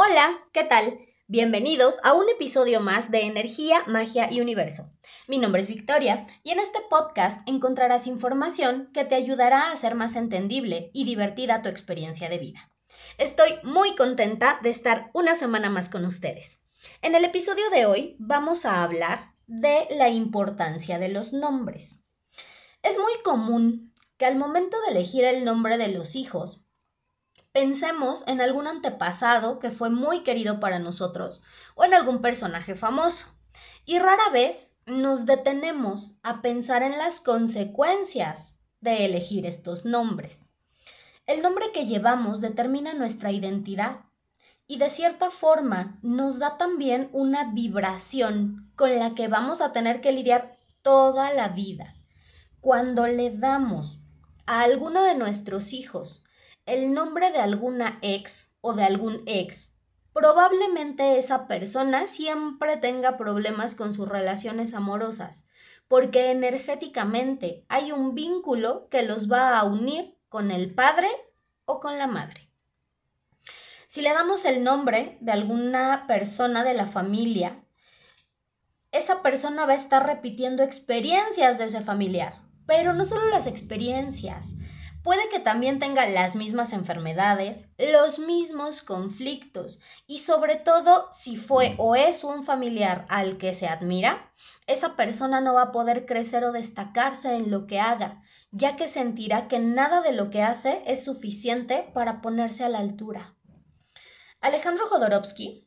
Hola, ¿qué tal? Bienvenidos a un episodio más de Energía, Magia y Universo. Mi nombre es Victoria y en este podcast encontrarás información que te ayudará a hacer más entendible y divertida tu experiencia de vida. Estoy muy contenta de estar una semana más con ustedes. En el episodio de hoy vamos a hablar de la importancia de los nombres. Es muy común que al momento de elegir el nombre de los hijos, pensemos en algún antepasado que fue muy querido para nosotros o en algún personaje famoso. Y rara vez nos detenemos a pensar en las consecuencias de elegir estos nombres. El nombre que llevamos determina nuestra identidad y de cierta forma nos da también una vibración con la que vamos a tener que lidiar toda la vida. Cuando le damos a alguno de nuestros hijos el nombre de alguna ex o de algún ex, probablemente esa persona siempre tenga problemas con sus relaciones amorosas, porque energéticamente hay un vínculo que los va a unir con el padre o con la madre. Si le damos el nombre de alguna persona de la familia, esa persona va a estar repitiendo experiencias de ese familiar, pero no solo las experiencias, puede que también tenga las mismas enfermedades, los mismos conflictos y sobre todo si fue o es un familiar al que se admira, esa persona no va a poder crecer o destacarse en lo que haga, ya que sentirá que nada de lo que hace es suficiente para ponerse a la altura. Alejandro Jodorowsky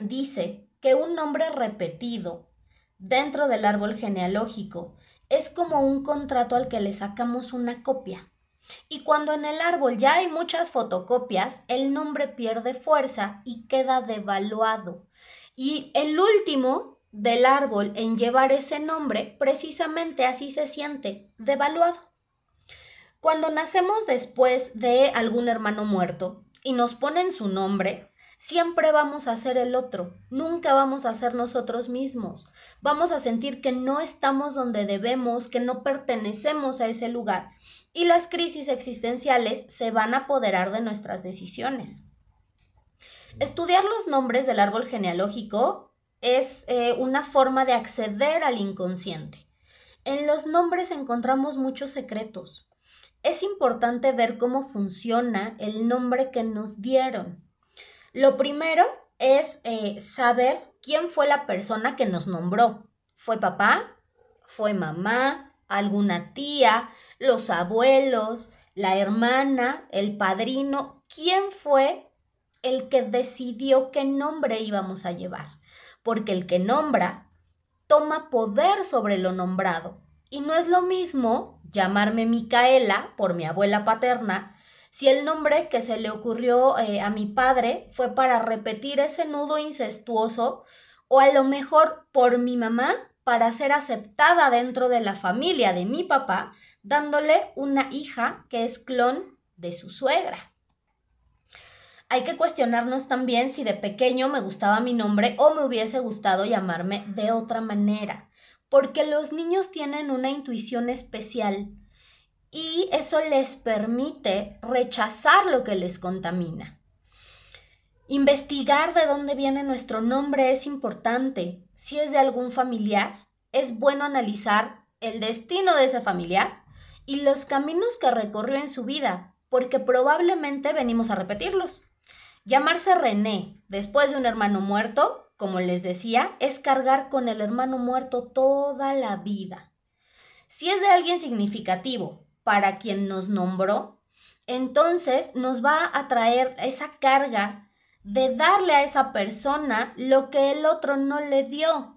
dice que un nombre repetido dentro del árbol genealógico es como un contrato al que le sacamos una copia. Y cuando en el árbol ya hay muchas fotocopias, el nombre pierde fuerza y queda devaluado. Y el último del árbol en llevar ese nombre, precisamente así se siente, devaluado. Cuando nacemos después de algún hermano muerto y nos ponen su nombre, siempre vamos a ser el otro, nunca vamos a ser nosotros mismos. Vamos a sentir que no estamos donde debemos, que no pertenecemos a ese lugar y las crisis existenciales se van a apoderar de nuestras decisiones. Estudiar los nombres del árbol genealógico es eh, una forma de acceder al inconsciente. En los nombres encontramos muchos secretos. Es importante ver cómo funciona el nombre que nos dieron. Lo primero es eh, saber quién fue la persona que nos nombró. ¿Fue papá? ¿Fue mamá? ¿Alguna tía? ¿Los abuelos? ¿La hermana? ¿El padrino? ¿Quién fue el que decidió qué nombre íbamos a llevar? Porque el que nombra toma poder sobre lo nombrado. Y no es lo mismo llamarme Micaela por mi abuela paterna si el nombre que se le ocurrió eh, a mi padre fue para repetir ese nudo incestuoso o a lo mejor por mi mamá para ser aceptada dentro de la familia de mi papá, dándole una hija que es clon de su suegra. Hay que cuestionarnos también si de pequeño me gustaba mi nombre o me hubiese gustado llamarme de otra manera, porque los niños tienen una intuición especial y eso les permite rechazar lo que les contamina. Investigar de dónde viene nuestro nombre es importante. Si es de algún familiar, es bueno analizar el destino de ese familiar y los caminos que recorrió en su vida, porque probablemente venimos a repetirlos. Llamarse René después de un hermano muerto, como les decía, es cargar con el hermano muerto toda la vida. Si es de alguien significativo, para quien nos nombró, entonces nos va a traer esa carga de darle a esa persona lo que el otro no le dio.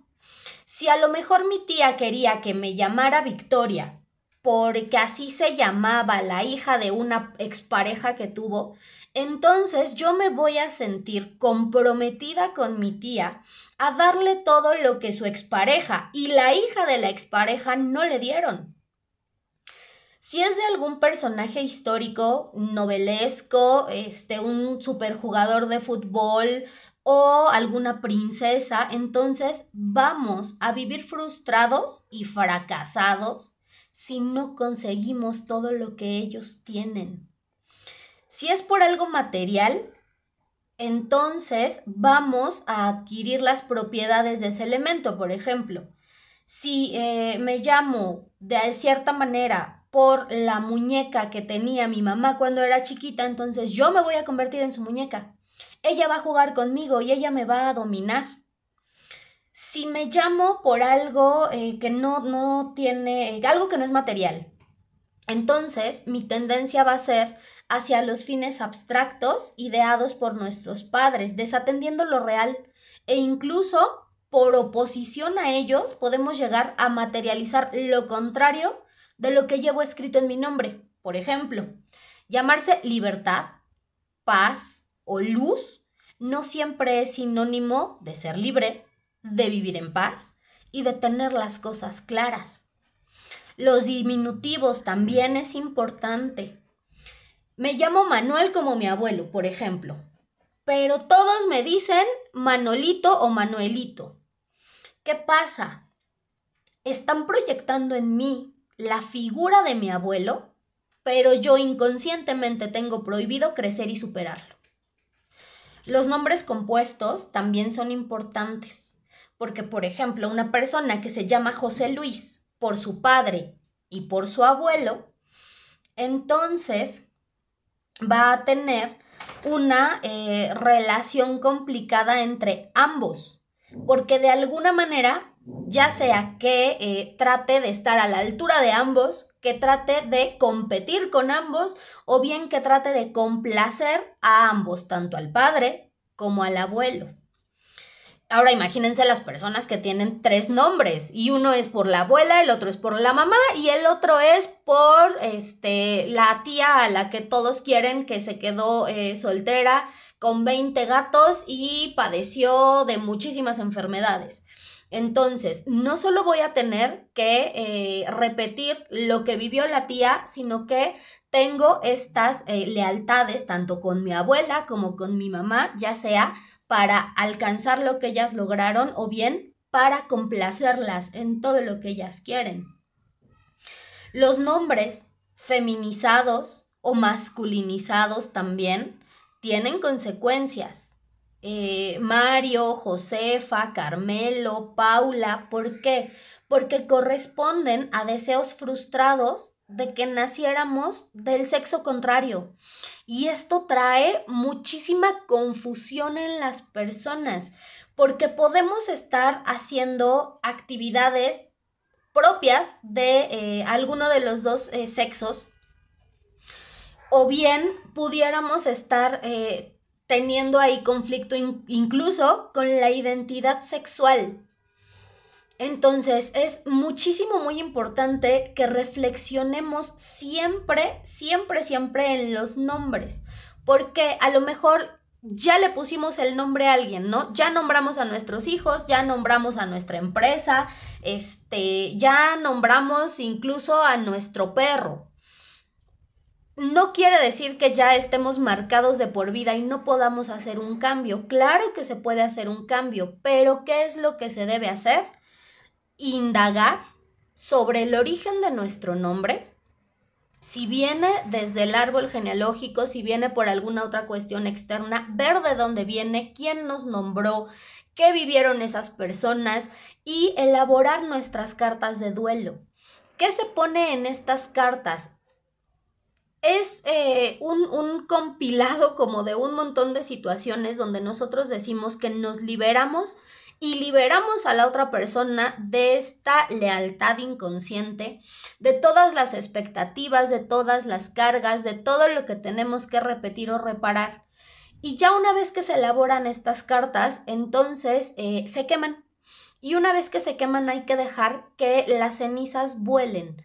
Si a lo mejor mi tía quería que me llamara Victoria, porque así se llamaba la hija de una expareja que tuvo, entonces yo me voy a sentir comprometida con mi tía a darle todo lo que su expareja y la hija de la expareja no le dieron. Si es de algún personaje histórico, novelesco, este, un superjugador de fútbol o alguna princesa, entonces vamos a vivir frustrados y fracasados si no conseguimos todo lo que ellos tienen. Si es por algo material, entonces vamos a adquirir las propiedades de ese elemento. Por ejemplo, si eh, me llamo de cierta manera por la muñeca que tenía mi mamá cuando era chiquita, entonces yo me voy a convertir en su muñeca. Ella va a jugar conmigo y ella me va a dominar. Si me llamo por algo eh, que no, no tiene, algo que no es material, entonces mi tendencia va a ser hacia los fines abstractos ideados por nuestros padres, desatendiendo lo real e incluso por oposición a ellos podemos llegar a materializar lo contrario de lo que llevo escrito en mi nombre. Por ejemplo, llamarse libertad, paz o luz no siempre es sinónimo de ser libre, de vivir en paz y de tener las cosas claras. Los diminutivos también es importante. Me llamo Manuel como mi abuelo, por ejemplo, pero todos me dicen Manolito o Manuelito. ¿Qué pasa? Están proyectando en mí la figura de mi abuelo, pero yo inconscientemente tengo prohibido crecer y superarlo. Los nombres compuestos también son importantes, porque por ejemplo, una persona que se llama José Luis por su padre y por su abuelo, entonces va a tener una eh, relación complicada entre ambos, porque de alguna manera, ya sea que eh, trate de estar a la altura de ambos, que trate de competir con ambos, o bien que trate de complacer a ambos, tanto al padre como al abuelo. Ahora imagínense las personas que tienen tres nombres y uno es por la abuela, el otro es por la mamá y el otro es por este, la tía a la que todos quieren que se quedó eh, soltera con 20 gatos y padeció de muchísimas enfermedades. Entonces, no solo voy a tener que eh, repetir lo que vivió la tía, sino que tengo estas eh, lealtades tanto con mi abuela como con mi mamá, ya sea para alcanzar lo que ellas lograron o bien para complacerlas en todo lo que ellas quieren. Los nombres feminizados o masculinizados también tienen consecuencias. Eh, Mario, Josefa, Carmelo, Paula, ¿por qué? Porque corresponden a deseos frustrados de que naciéramos del sexo contrario. Y esto trae muchísima confusión en las personas, porque podemos estar haciendo actividades propias de eh, alguno de los dos eh, sexos, o bien pudiéramos estar teniendo ahí conflicto incluso con la identidad sexual. Entonces es muchísimo, muy importante que reflexionemos siempre, siempre, siempre en los nombres, porque a lo mejor ya le pusimos el nombre a alguien, ¿no? Ya nombramos a nuestros hijos, ya nombramos a nuestra empresa, este, ya nombramos incluso a nuestro perro. No quiere decir que ya estemos marcados de por vida y no podamos hacer un cambio. Claro que se puede hacer un cambio, pero ¿qué es lo que se debe hacer? indagar sobre el origen de nuestro nombre, si viene desde el árbol genealógico, si viene por alguna otra cuestión externa, ver de dónde viene, quién nos nombró, qué vivieron esas personas y elaborar nuestras cartas de duelo. ¿Qué se pone en estas cartas? Es eh, un, un compilado como de un montón de situaciones donde nosotros decimos que nos liberamos y liberamos a la otra persona de esta lealtad inconsciente, de todas las expectativas, de todas las cargas, de todo lo que tenemos que repetir o reparar. Y ya una vez que se elaboran estas cartas, entonces eh, se queman. Y una vez que se queman hay que dejar que las cenizas vuelen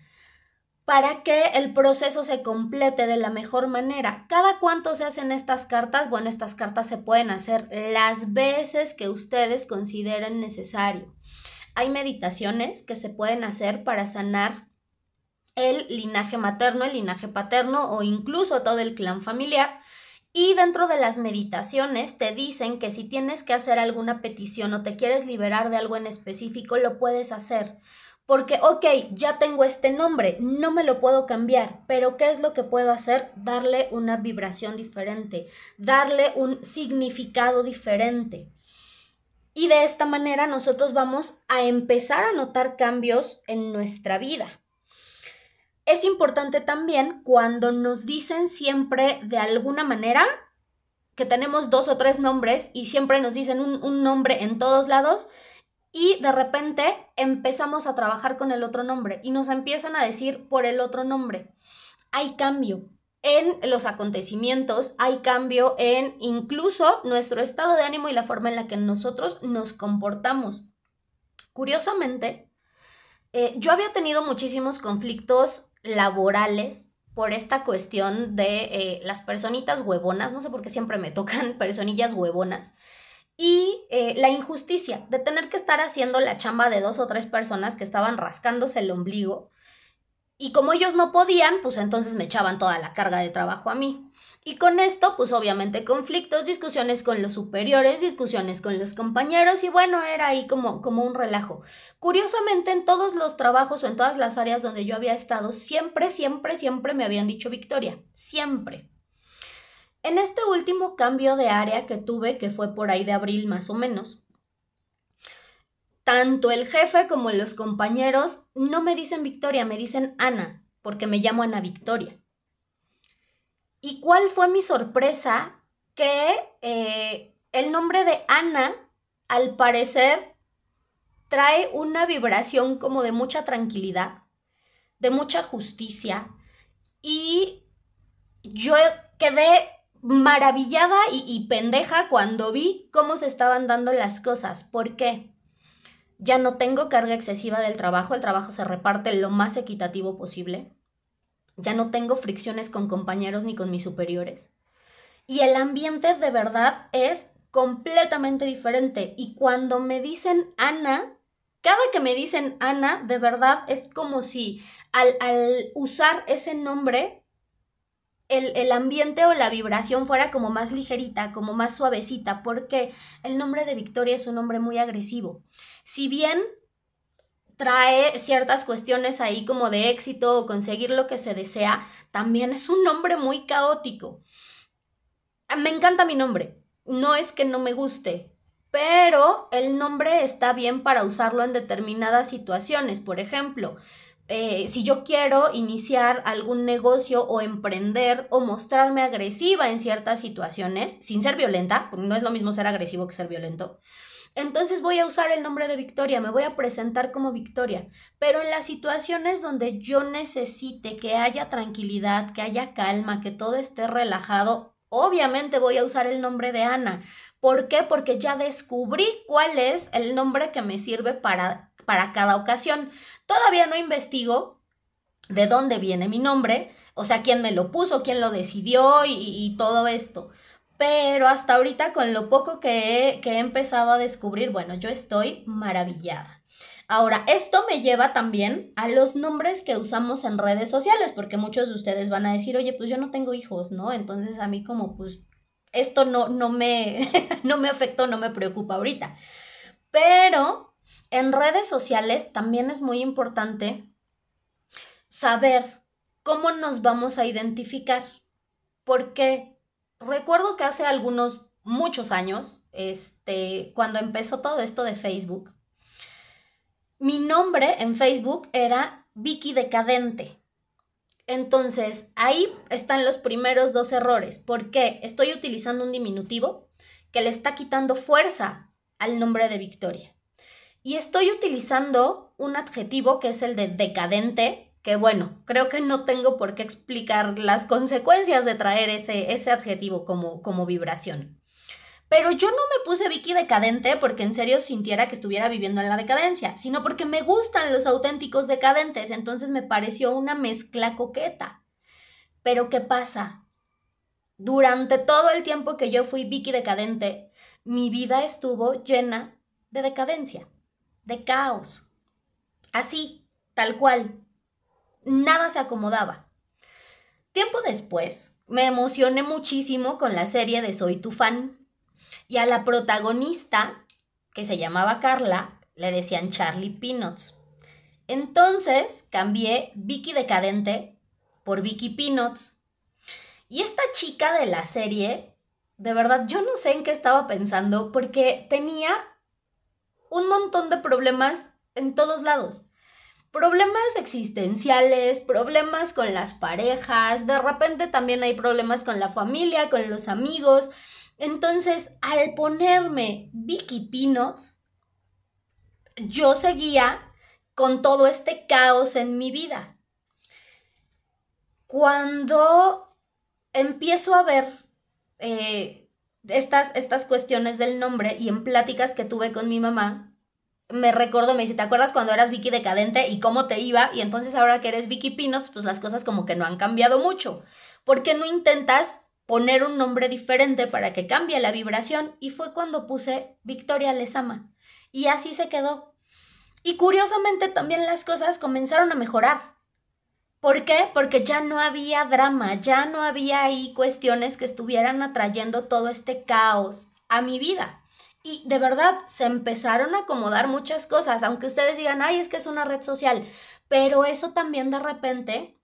para que el proceso se complete de la mejor manera. ¿Cada cuánto se hacen estas cartas? Bueno, estas cartas se pueden hacer las veces que ustedes consideren necesario. Hay meditaciones que se pueden hacer para sanar el linaje materno, el linaje paterno o incluso todo el clan familiar. Y dentro de las meditaciones te dicen que si tienes que hacer alguna petición o te quieres liberar de algo en específico, lo puedes hacer Porque, ok, ya tengo este nombre, no me lo puedo cambiar, pero ¿qué es lo que puedo hacer? Darle una vibración diferente, darle un significado diferente. Y de esta manera nosotros vamos a empezar a notar cambios en nuestra vida. Es importante también cuando nos dicen siempre de alguna manera que tenemos dos o tres nombres y siempre nos dicen un, nombre en todos lados y de repente empezamos a trabajar con el otro nombre y nos empiezan a decir por el otro nombre. Hay cambio en los acontecimientos, hay cambio en incluso nuestro estado de ánimo y la forma en la que nosotros nos comportamos. Curiosamente, eh, yo había tenido muchísimos conflictos laborales por esta cuestión de eh, las personitas huevonas, no sé por qué siempre me tocan personillas huevonas, y eh, la injusticia de tener que estar haciendo la chamba de dos o tres personas que estaban rascándose el ombligo, y como ellos no podían, pues entonces me echaban toda la carga de trabajo a mí. Y con esto, pues obviamente conflictos, discusiones con los superiores, discusiones con los compañeros y bueno, era ahí como, como un relajo. Curiosamente, en todos los trabajos o en todas las áreas donde yo había estado, siempre, siempre, siempre me habían dicho Victoria, siempre. En este último cambio de área que tuve, que fue por ahí de abril más o menos, tanto el jefe como los compañeros no me dicen Victoria, me dicen Ana, porque me llamo Ana Victoria. ¿Y cuál fue mi sorpresa? Que eh, el nombre de Ana, al parecer, trae una vibración como de mucha tranquilidad, de mucha justicia. Y yo quedé maravillada y, pendeja cuando vi cómo se estaban dando las cosas. ¿Por qué? Ya no tengo carga excesiva del trabajo, el trabajo se reparte lo más equitativo posible ya no tengo fricciones con compañeros ni con mis superiores. Y el ambiente de verdad es completamente diferente. Y cuando me dicen Ana, cada que me dicen Ana, de verdad es como si al, usar ese nombre, el, ambiente o la vibración fuera como más ligerita, como más suavecita, porque el nombre de Victoria es un nombre muy agresivo. Si bien trae ciertas cuestiones ahí como de éxito o conseguir lo que se desea, también es un nombre muy caótico. Me encanta mi nombre, no es que no me guste, pero el nombre está bien para usarlo en determinadas situaciones. Por ejemplo, eh, si yo quiero iniciar algún negocio o emprender o mostrarme agresiva en ciertas situaciones, sin ser violenta, porque no es lo mismo ser agresivo que ser violento, entonces voy a usar el nombre de Victoria, me voy a presentar como Victoria, pero en las situaciones donde yo necesite que haya tranquilidad, que haya calma, que todo esté relajado, obviamente voy a usar el nombre de Ana. ¿Por qué? Porque ya descubrí cuál es el nombre que me sirve para, para cada ocasión. Todavía no investigo de dónde viene mi nombre, o sea, quién me lo puso, quién lo decidió y, todo esto pero hasta ahorita con lo poco que he, empezado a descubrir, bueno, yo estoy maravillada. Ahora, esto me lleva también a los nombres que usamos en redes sociales, porque muchos de ustedes van a decir, oye, pues yo no tengo hijos, ¿no? Entonces a mí como pues esto no, no, me, no me afectó, no me preocupa ahorita. Pero en redes sociales también es muy importante saber cómo nos vamos a identificar. Porque recuerdo que hace algunos, muchos años, este, cuando empezó todo esto de Facebook, mi nombre en Facebook era Vicky Decadente. Entonces, ahí están los primeros dos errores. ¿Por qué? Estoy utilizando un diminutivo que le está quitando fuerza al nombre de Victoria. Y estoy utilizando un adjetivo que es el de decadente, que bueno, creo que no tengo por qué explicar las consecuencias de traer ese, ese adjetivo como, como vibración. Pero yo no me puse Vicky decadente porque en serio sintiera que estuviera viviendo en la decadencia, sino porque me gustan los auténticos decadentes, entonces me pareció una mezcla coqueta. Pero ¿qué pasa? Durante todo el tiempo que yo fui Vicky decadente, mi vida estuvo llena de decadencia, de caos. Así, tal cual, nada se acomodaba. Tiempo después, me emocioné muchísimo con la serie de Soy tu fan y a la protagonista, que se llamaba Carla, le decían Charlie Peanuts. Entonces cambié Vicky Decadente por Vicky Peanuts. Y esta chica de la serie, de verdad, yo no sé en qué estaba pensando porque tenía un montón de problemas en todos lados. Problemas existenciales, problemas con las parejas, de repente también hay problemas con la familia, con los amigos. Entonces, al ponerme Vicky Pinos, yo seguía con todo este caos en mi vida. Cuando empiezo a ver eh, estas, estas cuestiones del nombre y en pláticas que tuve con mi mamá, me recuerdo, me dice, ¿te acuerdas cuando eras Vicky Decadente y cómo te iba? Y entonces ahora que eres Vicky Peanuts, pues las cosas como que no han cambiado mucho. ¿Por qué no intentas poner un nombre diferente para que cambie la vibración? Y fue cuando puse Victoria Lesama. Y así se quedó. Y curiosamente también las cosas comenzaron a mejorar. ¿Por qué? Porque ya no había drama, ya no había ahí cuestiones que estuvieran atrayendo todo este caos a mi vida. Y de verdad se empezaron a acomodar muchas cosas, aunque ustedes digan, ay, es que es una red social, pero eso también de repente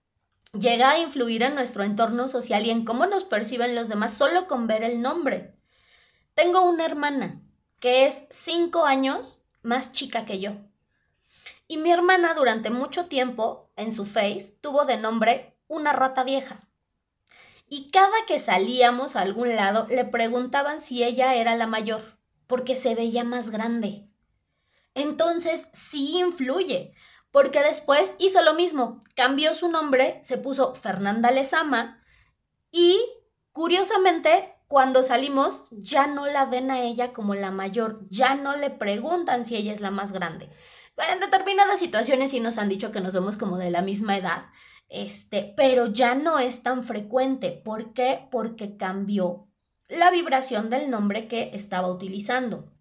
llega a influir en nuestro entorno social y en cómo nos perciben los demás solo con ver el nombre. Tengo una hermana que es cinco años más chica que yo. Y mi hermana durante mucho tiempo en su face tuvo de nombre una rata vieja. Y cada que salíamos a algún lado le preguntaban si ella era la mayor porque se veía más grande. Entonces sí influye, porque después hizo lo mismo, cambió su nombre, se puso Fernanda Lezama y curiosamente cuando salimos ya no la ven a ella como la mayor, ya no le preguntan si ella es la más grande. En determinadas situaciones sí nos han dicho que nos vemos como de la misma edad, este, pero ya no es tan frecuente. ¿Por qué? Porque cambió la vibración del nombre que estaba utilizando.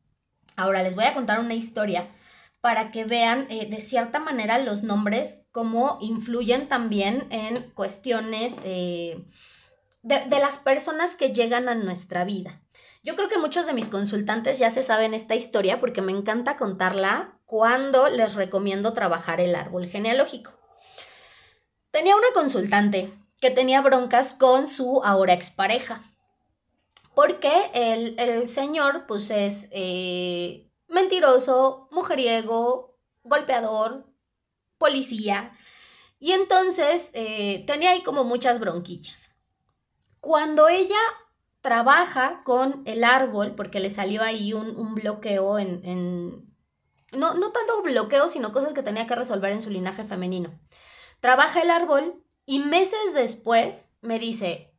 Ahora les voy a contar una historia para que vean eh, de cierta manera los nombres cómo influyen también en cuestiones eh, de, de las personas que llegan a nuestra vida. Yo creo que muchos de mis consultantes ya se saben esta historia porque me encanta contarla cuando les recomiendo trabajar el árbol genealógico. Tenía una consultante que tenía broncas con su ahora expareja porque el, señor pues es eh, mentiroso, mujeriego, golpeador, policía, y entonces eh, tenía ahí como muchas bronquillas. Cuando ella trabaja con el árbol, porque le salió ahí un, bloqueo en, no, no tanto bloqueo, sino cosas que tenía que resolver en su linaje femenino. Trabaja el árbol y meses después me dice,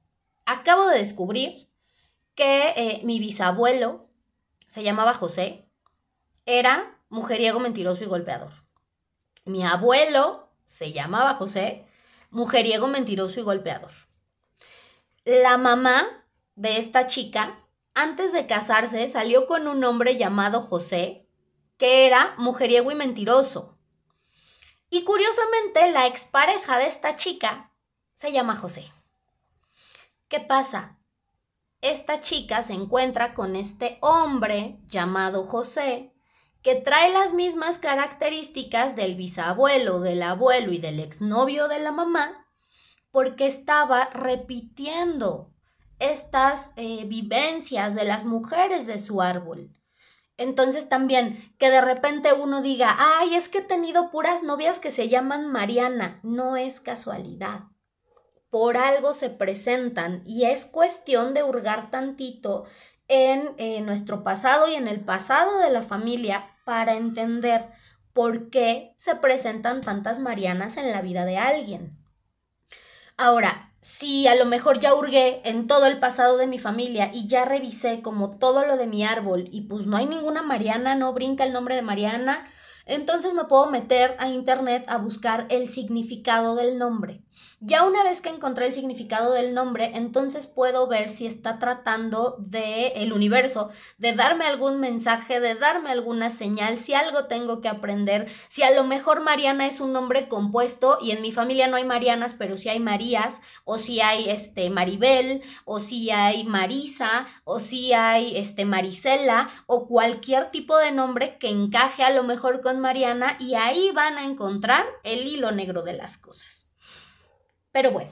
acabo de descubrir que eh, mi bisabuelo se llamaba José, era mujeriego, mentiroso y golpeador. Mi abuelo se llamaba José, mujeriego, mentiroso y golpeador. La mamá de esta chica, antes de casarse, salió con un hombre llamado José, que era mujeriego y mentiroso. Y curiosamente, la expareja de esta chica se llama José. ¿Qué pasa? esta chica se encuentra con este hombre llamado José, que trae las mismas características del bisabuelo, del abuelo y del exnovio de la mamá, porque estaba repitiendo estas eh, vivencias de las mujeres de su árbol. Entonces también que de repente uno diga, ay, es que he tenido puras novias que se llaman Mariana, no es casualidad por algo se presentan y es cuestión de hurgar tantito en eh, nuestro pasado y en el pasado de la familia para entender por qué se presentan tantas Marianas en la vida de alguien. Ahora, si a lo mejor ya hurgué en todo el pasado de mi familia y ya revisé como todo lo de mi árbol y pues no hay ninguna Mariana, no brinca el nombre de Mariana, entonces me puedo meter a internet a buscar el significado del nombre. Ya una vez que encontré el significado del nombre, entonces puedo ver si está tratando de el universo, de darme algún mensaje, de darme alguna señal, si algo tengo que aprender, si a lo mejor Mariana es un nombre compuesto y en mi familia no hay Marianas, pero si hay Marías, o si hay este Maribel, o si hay Marisa, o si hay este Marisela, o cualquier tipo de nombre que encaje a lo mejor con Mariana y ahí van a encontrar el hilo negro de las cosas. Pero bueno,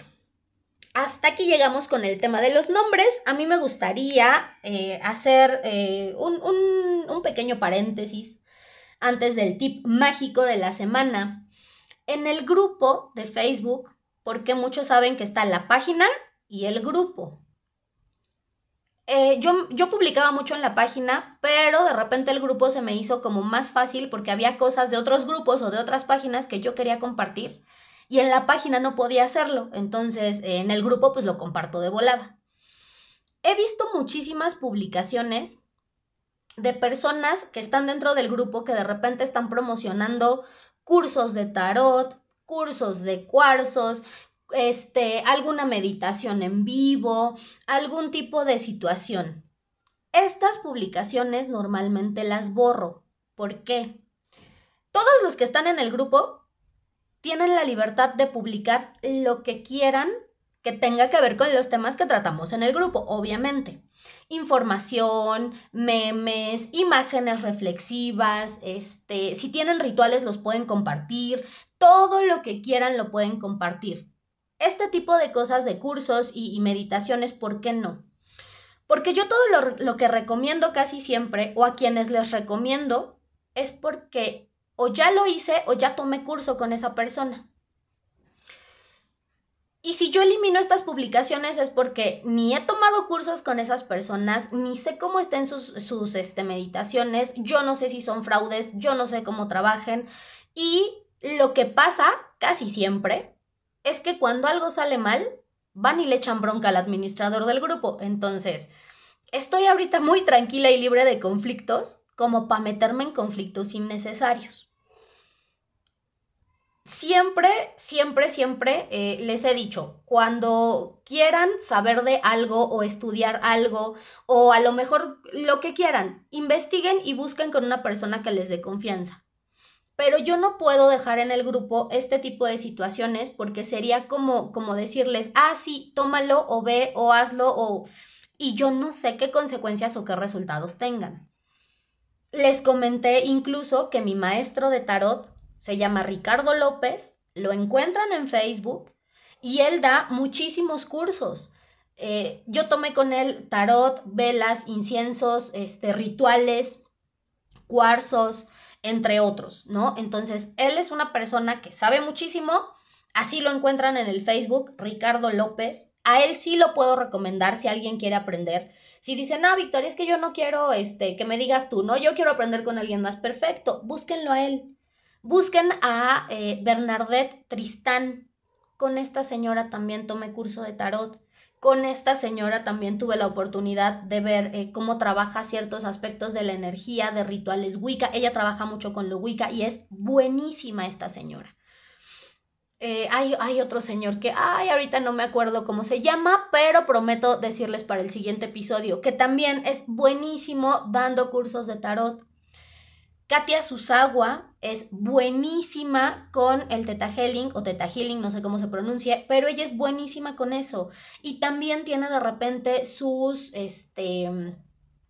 hasta aquí llegamos con el tema de los nombres. A mí me gustaría eh, hacer eh, un, pequeño paréntesis antes del tip mágico de la semana. En el grupo de Facebook, porque muchos saben que está la página y el grupo. Eh, yo, yo, publicaba mucho en la página, pero de repente el grupo se me hizo como más fácil porque había cosas de otros grupos o de otras páginas que yo quería compartir y en la página no podía hacerlo, entonces en el grupo pues lo comparto de volada. He visto muchísimas publicaciones de personas que están dentro del grupo que de repente están promocionando cursos de tarot, cursos de cuarzos, este, alguna meditación en vivo, algún tipo de situación. Estas publicaciones normalmente las borro. ¿Por qué? Todos los que están en el grupo tienen la libertad de publicar lo que quieran que tenga que ver con los temas que tratamos en el grupo, obviamente. Información, memes, imágenes reflexivas, este, si tienen rituales los pueden compartir, todo lo que quieran lo pueden compartir. Este tipo de cosas de cursos y, meditaciones, ¿por qué no? Porque yo todo lo, lo que recomiendo casi siempre, o a quienes les recomiendo, es porque o ya lo hice o ya tomé curso con esa persona. Y si yo elimino estas publicaciones es porque ni he tomado cursos con esas personas, ni sé cómo estén sus, sus este, meditaciones, yo no sé si son fraudes, yo no sé cómo trabajen. Y lo que pasa casi siempre es que cuando algo sale mal, van y le echan bronca al administrador del grupo. Entonces, estoy ahorita muy tranquila y libre de conflictos como para meterme en conflictos innecesarios siempre, siempre, siempre eh, les he dicho, cuando quieran saber de algo o estudiar algo o a lo mejor lo que quieran, investiguen y busquen con una persona que les dé confianza. Pero yo no puedo dejar en el grupo este tipo de situaciones porque sería como, como decirles, ah, sí, tómalo o ve o hazlo o... y yo no sé qué consecuencias o qué resultados tengan. Les comenté incluso que mi maestro de tarot se llama Ricardo López, lo encuentran en Facebook y él da muchísimos cursos. Eh, yo tomé con él tarot, velas, inciensos, este, rituales, cuarzos, entre otros, ¿no? Entonces, él es una persona que sabe muchísimo, así lo encuentran en el Facebook, Ricardo López. A él sí lo puedo recomendar si alguien quiere aprender. Si dicen, ah, Victoria, es que yo no quiero este, que me digas tú, no, yo quiero aprender con alguien más perfecto, búsquenlo a él. Busquen a eh, Bernadette Tristán. Con esta señora también tomé curso de tarot. Con esta señora también tuve la oportunidad de ver eh, cómo trabaja ciertos aspectos de la energía, de rituales Wicca. Ella trabaja mucho con lo Wicca y es buenísima esta señora. Eh, hay, hay, otro señor que, ay, ahorita no me acuerdo cómo se llama, pero prometo decirles para el siguiente episodio que también es buenísimo dando cursos de tarot. Katia Susagua es buenísima con el Teta Healing o Teta Healing, no sé cómo se pronuncia, pero ella es buenísima con eso. Y también tiene de repente sus este,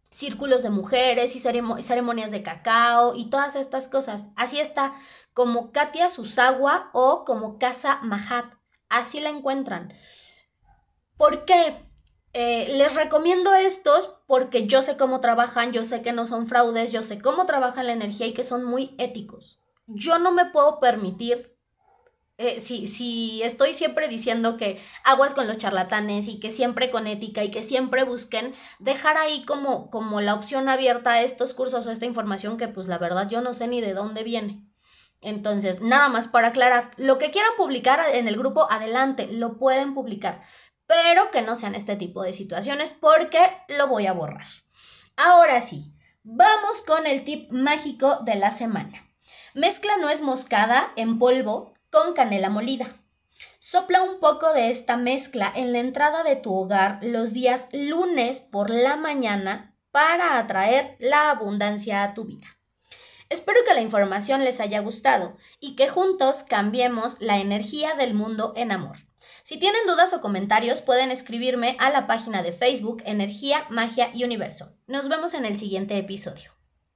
círculos de mujeres y ceremonias de cacao y todas estas cosas. Así está, como Katia Susagua o como Casa Mahat. Así la encuentran. ¿Por qué? Eh, les recomiendo estos porque yo sé cómo trabajan, yo sé que no son fraudes, yo sé cómo trabajan la energía y que son muy éticos. Yo no me puedo permitir, eh, si, si estoy siempre diciendo que aguas con los charlatanes y que siempre con ética y que siempre busquen, dejar ahí como, como la opción abierta estos cursos o esta información que pues la verdad yo no sé ni de dónde viene. Entonces, nada más para aclarar, lo que quieran publicar en el grupo, adelante, lo pueden publicar pero que no sean este tipo de situaciones porque lo voy a borrar. Ahora sí, vamos con el tip mágico de la semana. Mezcla nuez moscada en polvo con canela molida. Sopla un poco de esta mezcla en la entrada de tu hogar los días lunes por la mañana para atraer la abundancia a tu vida. Espero que la información les haya gustado y que juntos cambiemos la energía del mundo en amor. Si tienen dudas o comentarios pueden escribirme a la página de Facebook Energía, Magia y Universo. Nos vemos en el siguiente episodio.